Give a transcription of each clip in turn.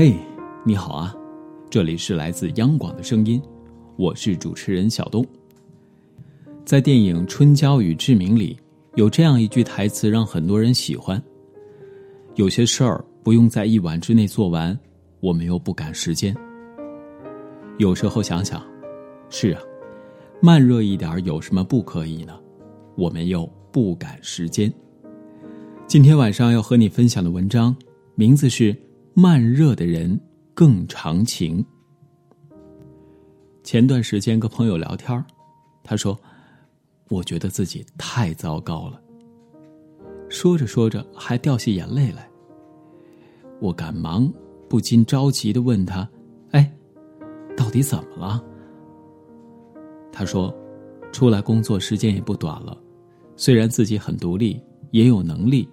嘿，你好啊，这里是来自央广的声音，我是主持人小东。在电影《春娇与志明》里，有这样一句台词让很多人喜欢：“有些事儿不用在一晚之内做完，我们又不赶时间。”有时候想想，是啊，慢热一点有什么不可以呢？我们又不赶时间。今天晚上要和你分享的文章，名字是。慢热的人更长情。前段时间跟朋友聊天他说：“我觉得自己太糟糕了。”说着说着还掉下眼泪来。我赶忙不禁着急的问他：“哎，到底怎么了？”他说：“出来工作时间也不短了，虽然自己很独立，也有能力，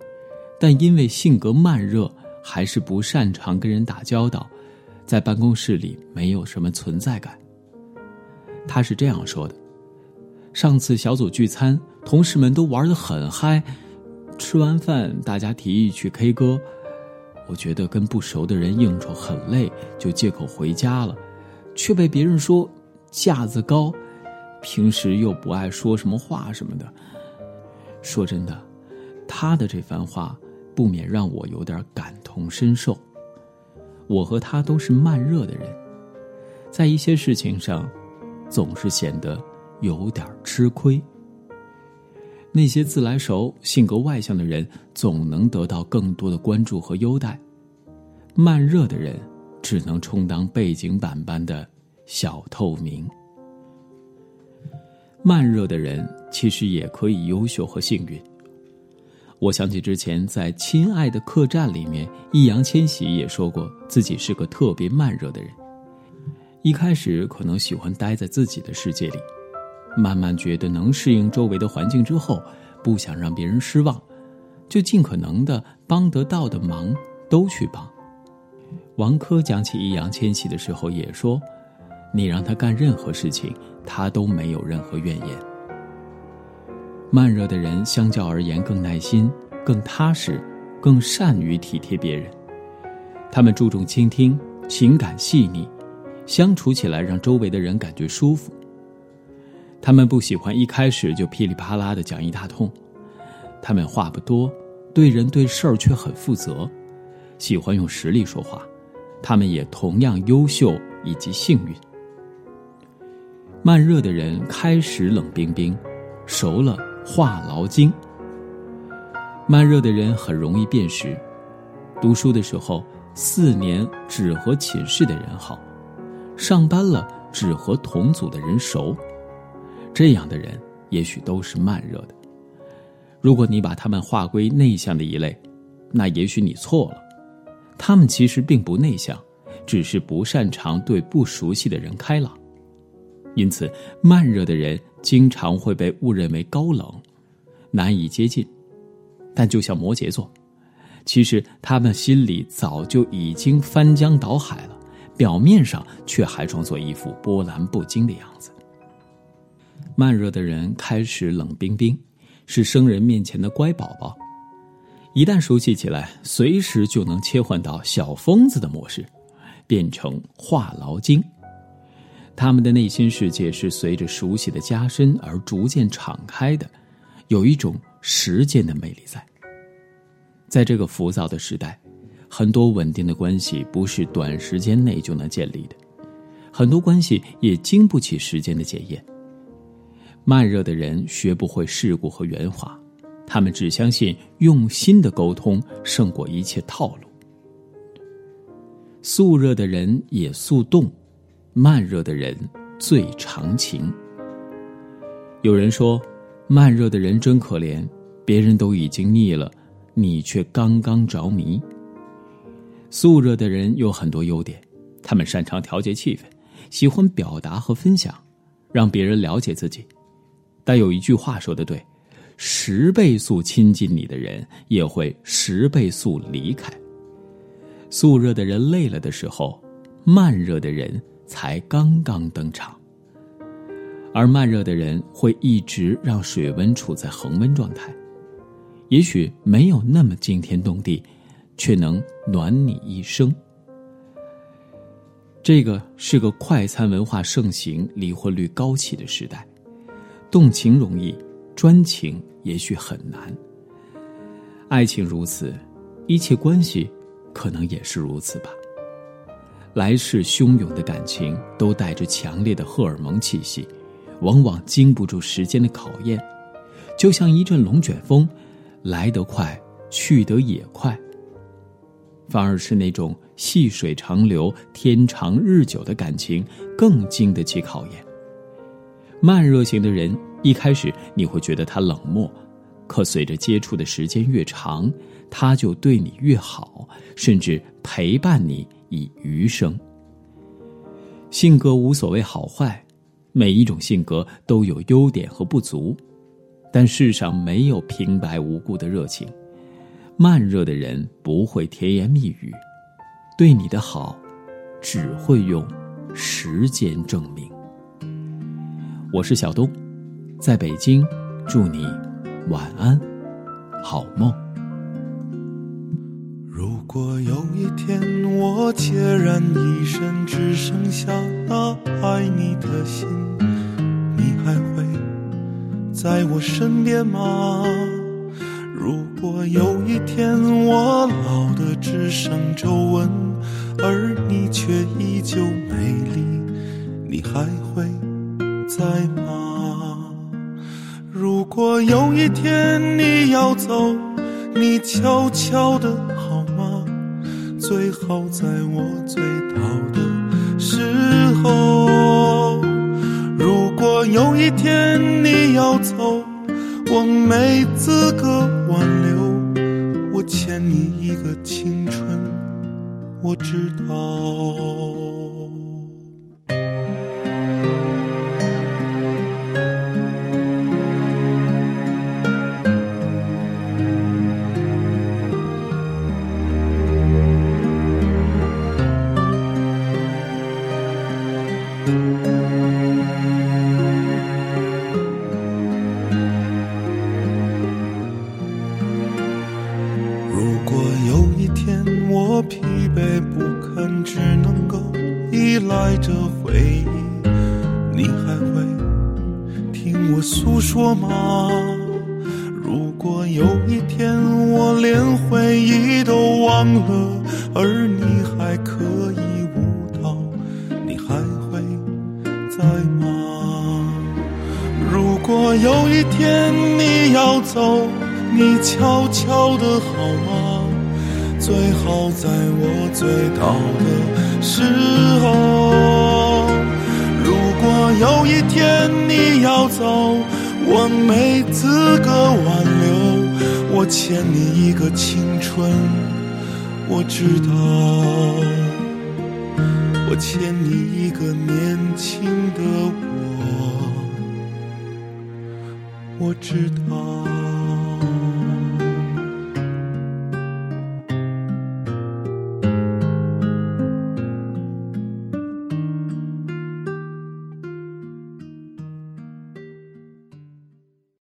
但因为性格慢热。”还是不擅长跟人打交道，在办公室里没有什么存在感。他是这样说的：上次小组聚餐，同事们都玩的很嗨，吃完饭大家提议去 K 歌，我觉得跟不熟的人应酬很累，就借口回家了，却被别人说架子高，平时又不爱说什么话什么的。说真的，他的这番话。不免让我有点感同身受。我和他都是慢热的人，在一些事情上，总是显得有点吃亏。那些自来熟、性格外向的人，总能得到更多的关注和优待；慢热的人，只能充当背景板般的小透明。慢热的人其实也可以优秀和幸运。我想起之前在《亲爱的客栈》里面，易烊千玺也说过自己是个特别慢热的人。一开始可能喜欢待在自己的世界里，慢慢觉得能适应周围的环境之后，不想让别人失望，就尽可能的帮得到的忙都去帮。王珂讲起易烊千玺的时候也说：“你让他干任何事情，他都没有任何怨言。”慢热的人相较而言更耐心、更踏实、更善于体贴别人。他们注重倾听，情感细腻，相处起来让周围的人感觉舒服。他们不喜欢一开始就噼里啪啦的讲一大通，他们话不多，对人对事儿却很负责，喜欢用实力说话。他们也同样优秀以及幸运。慢热的人开始冷冰冰，熟了。话痨精，慢热的人很容易辨识。读书的时候，四年只和寝室的人好；上班了，只和同组的人熟。这样的人也许都是慢热的。如果你把他们划归内向的一类，那也许你错了。他们其实并不内向，只是不擅长对不熟悉的人开朗。因此，慢热的人。经常会被误认为高冷，难以接近。但就像摩羯座，其实他们心里早就已经翻江倒海了，表面上却还装作一副波澜不惊的样子。慢热的人开始冷冰冰，是生人面前的乖宝宝，一旦熟悉起来，随时就能切换到小疯子的模式，变成话痨精。他们的内心世界是随着熟悉的加深而逐渐敞开的，有一种时间的魅力在。在这个浮躁的时代，很多稳定的关系不是短时间内就能建立的，很多关系也经不起时间的检验。慢热的人学不会世故和圆滑，他们只相信用心的沟通胜过一切套路。速热的人也速冻。慢热的人最长情。有人说，慢热的人真可怜，别人都已经腻了，你却刚刚着迷。速热的人有很多优点，他们擅长调节气氛，喜欢表达和分享，让别人了解自己。但有一句话说的对：十倍速亲近你的人，也会十倍速离开。速热的人累了的时候，慢热的人。才刚刚登场，而慢热的人会一直让水温处在恒温状态，也许没有那么惊天动地，却能暖你一生。这个是个快餐文化盛行、离婚率高起的时代，动情容易，专情也许很难。爱情如此，一切关系可能也是如此吧。来势汹涌的感情都带着强烈的荷尔蒙气息，往往经不住时间的考验，就像一阵龙卷风，来得快，去得也快。反而是那种细水长流、天长日久的感情更经得起考验。慢热型的人一开始你会觉得他冷漠，可随着接触的时间越长，他就对你越好，甚至陪伴你。以余生。性格无所谓好坏，每一种性格都有优点和不足，但世上没有平白无故的热情。慢热的人不会甜言蜜语，对你的好，只会用时间证明。我是小东，在北京，祝你晚安，好梦。如果有一天我孑然一身，只剩下那爱你的心，你还会在我身边吗？如果有一天我老的只剩皱纹，而你却依旧美丽，你还会在吗？如果有一天你要走，你悄悄的？最好在我醉倒的时候。如果有一天你要走，我没资格挽留。我欠你一个青春，我知道。回忆，你还会听我诉说吗？如果有一天我连回忆都忘了，而你还可以舞蹈，你还会在吗？如果有一天你要走，你悄悄的好吗？最好在我醉倒的时候。如果有一天你要走，我没资格挽留。我欠你一个青春，我知道。我欠你一个年轻的我，我知道。